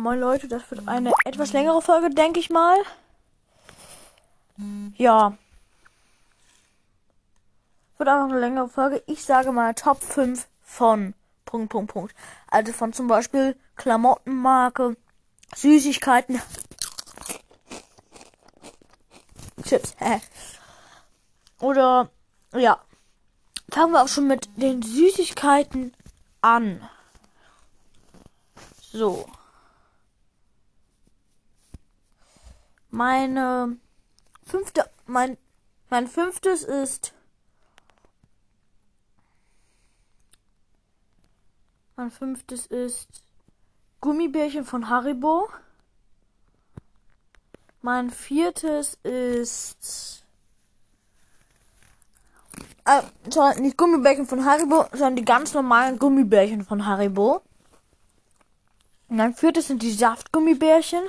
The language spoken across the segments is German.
Moin Leute, das wird eine etwas längere Folge, denke ich mal. Ja. Wird einfach eine längere Folge. Ich sage mal Top 5 von Punkt, Punkt, Punkt. Also von zum Beispiel Klamottenmarke, Süßigkeiten, Chips. Oder ja. Fangen wir auch schon mit den Süßigkeiten an. So. Meine fünfte, mein, mein fünftes ist mein fünftes ist Gummibärchen von Haribo. Mein viertes ist äh, sorry, nicht Gummibärchen von Haribo, sondern die ganz normalen Gummibärchen von Haribo. Mein viertes sind die Saftgummibärchen.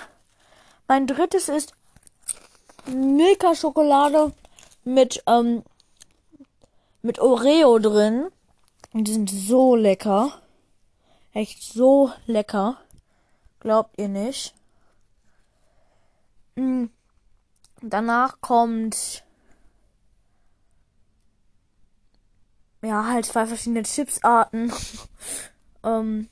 Mein drittes ist Milka Schokolade mit ähm, mit Oreo drin. Und die sind so lecker. Echt so lecker. Glaubt ihr nicht? Mhm. Danach kommt ja halt zwei verschiedene Chipsarten. ähm,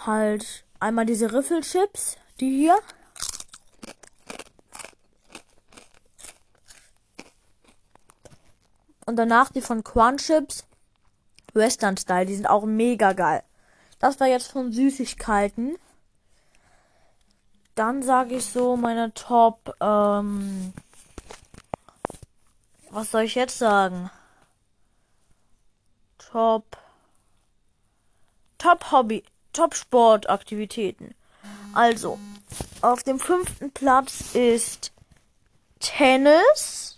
halt einmal diese Riffelchips, die hier. Und danach die von Crunchips. Western Style, die sind auch mega geil. Das war jetzt von Süßigkeiten. Dann sage ich so meine Top, ähm, was soll ich jetzt sagen? Top, Top Hobby, Top-Sportaktivitäten. Also, auf dem fünften Platz ist Tennis.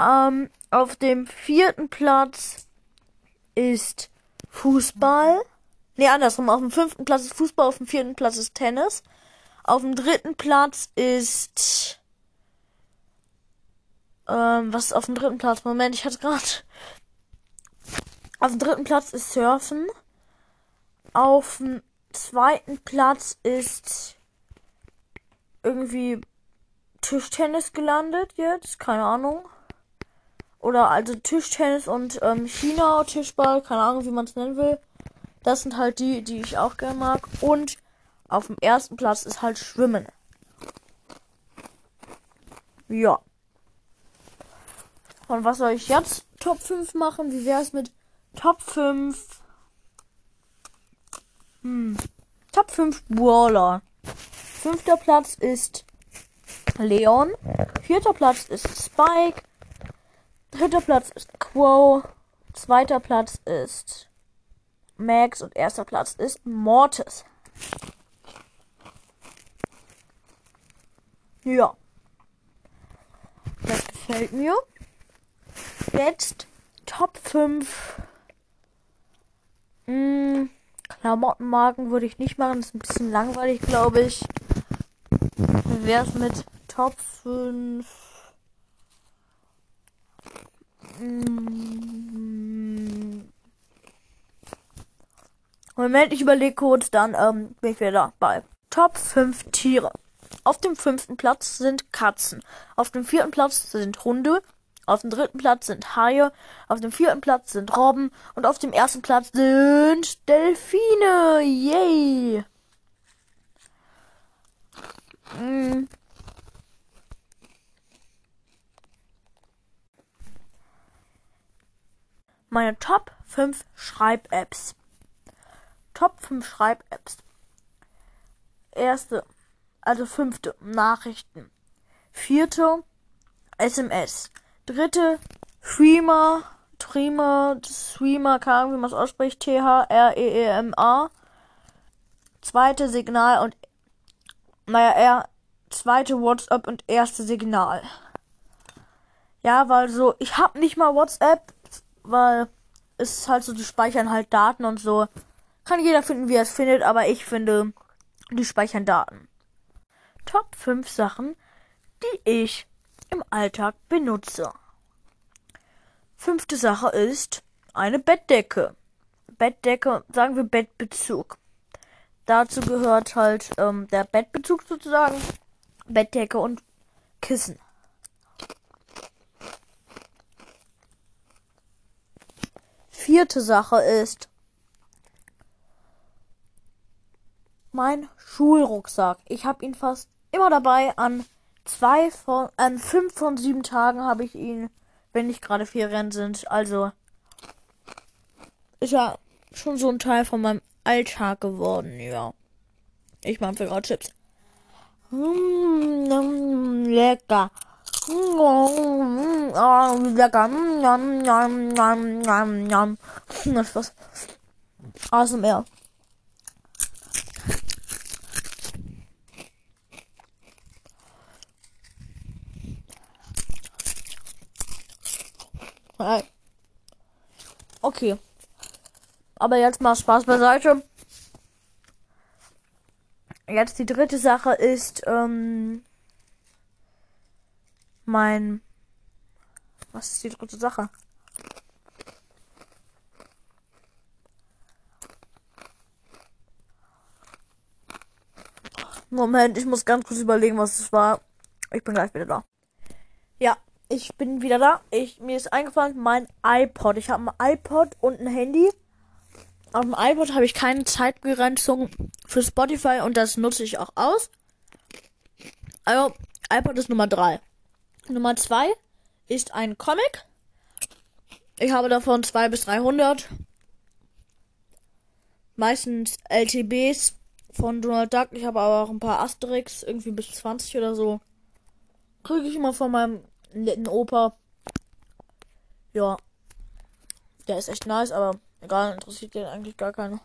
Ähm, auf dem vierten Platz ist Fußball. Ne, andersrum. Auf dem fünften Platz ist Fußball, auf dem vierten Platz ist Tennis. Auf dem dritten Platz ist. Ähm, was ist auf dem dritten Platz? Moment, ich hatte gerade. Auf dem dritten Platz ist Surfen. Auf dem zweiten Platz ist irgendwie Tischtennis gelandet jetzt, keine Ahnung. Oder also Tischtennis und ähm, China Tischball, keine Ahnung, wie man es nennen will. Das sind halt die, die ich auch gerne mag. Und auf dem ersten Platz ist halt Schwimmen. Ja. Und was soll ich jetzt Top 5 machen? Wie wäre es mit Top 5 hm. Top 5 Brawler. Fünfter Platz ist Leon. Vierter Platz ist Spike. Dritter Platz ist Quo. Zweiter Platz ist Max. Und erster Platz ist Mortis. Ja. Das gefällt mir. Jetzt Top 5. Hm. Klamottenmarken würde ich nicht machen. Das ist ein bisschen langweilig, glaube ich. Wie wäre es mit Top 5? Moment, ich überlege kurz, dann ähm, bin ich wieder bei Top 5 Tiere. Auf dem fünften Platz sind Katzen. Auf dem vierten Platz sind Hunde. Auf dem dritten Platz sind Haie, auf dem vierten Platz sind Robben und auf dem ersten Platz sind Delfine. Yay! Mm. Meine Top 5 Schreib-Apps. Top 5 Schreib-Apps. Erste, also fünfte, Nachrichten. Vierte, SMS dritte Streamer, Streamer, Streamer, keine wie man es ausspricht, T-H-R-E-E-M-A. Zweite Signal und, naja, er, zweite WhatsApp und erste Signal. Ja, weil so, ich hab nicht mal WhatsApp, weil es ist halt so, die speichern halt Daten und so. Kann jeder finden, wie er es findet, aber ich finde, die speichern Daten. Top 5 Sachen, die ich im Alltag benutze. Fünfte Sache ist eine Bettdecke. Bettdecke, sagen wir Bettbezug. Dazu gehört halt ähm, der Bettbezug sozusagen, Bettdecke und Kissen. Vierte Sache ist mein Schulrucksack. Ich habe ihn fast immer dabei. An zwei von, an fünf von sieben Tagen habe ich ihn, wenn nicht gerade Ferien sind. Also ist ja schon so ein Teil von meinem Alltag geworden, ja. Ich mache gerade Chips. Mm, lecker. Mm, lecker. Das ist was. ASMR. Okay. Aber jetzt mal Spaß beiseite. Jetzt die dritte Sache ist ähm, mein. Was ist die dritte Sache? Moment, ich muss ganz kurz überlegen, was es war. Ich bin gleich wieder da. Ich bin wieder da. Ich, mir ist eingefallen, mein iPod. Ich habe ein iPod und ein Handy. Auf dem iPod habe ich keine Zeitbegrenzung für Spotify und das nutze ich auch aus. Also, iPod ist Nummer 3. Nummer 2 ist ein Comic. Ich habe davon 2 bis 300. Meistens LTBs von Donald Duck. Ich habe aber auch ein paar Asterix, irgendwie bis 20 oder so. Kriege ich immer von meinem netten Opa. Ja. Der ist echt nice, aber Egal, interessiert den eigentlich gar keiner.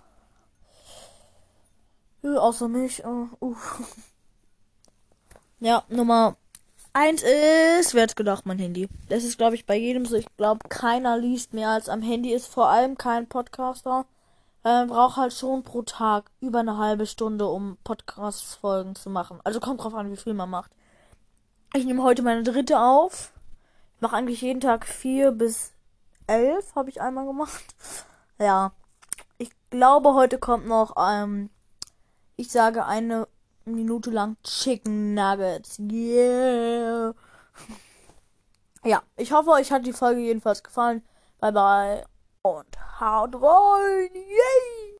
Ja, außer mich. Uh, uh. Ja, Nummer eins ist, wer hätte gedacht, mein Handy. Das ist, glaube ich, bei jedem so. Ich glaube, keiner liest mehr als am Handy ist, vor allem kein Podcaster. Man braucht halt schon pro Tag über eine halbe Stunde, um Podcast-Folgen zu machen. Also kommt drauf an, wie viel man macht. Ich nehme heute meine dritte auf. Ich mache eigentlich jeden Tag vier bis elf, habe ich einmal gemacht. Ja. Ich glaube, heute kommt noch, ähm, ich sage eine Minute lang Chicken Nuggets. Yeah. Ja, ich hoffe, euch hat die Folge jedenfalls gefallen. Bye bye und haut rein. Yay!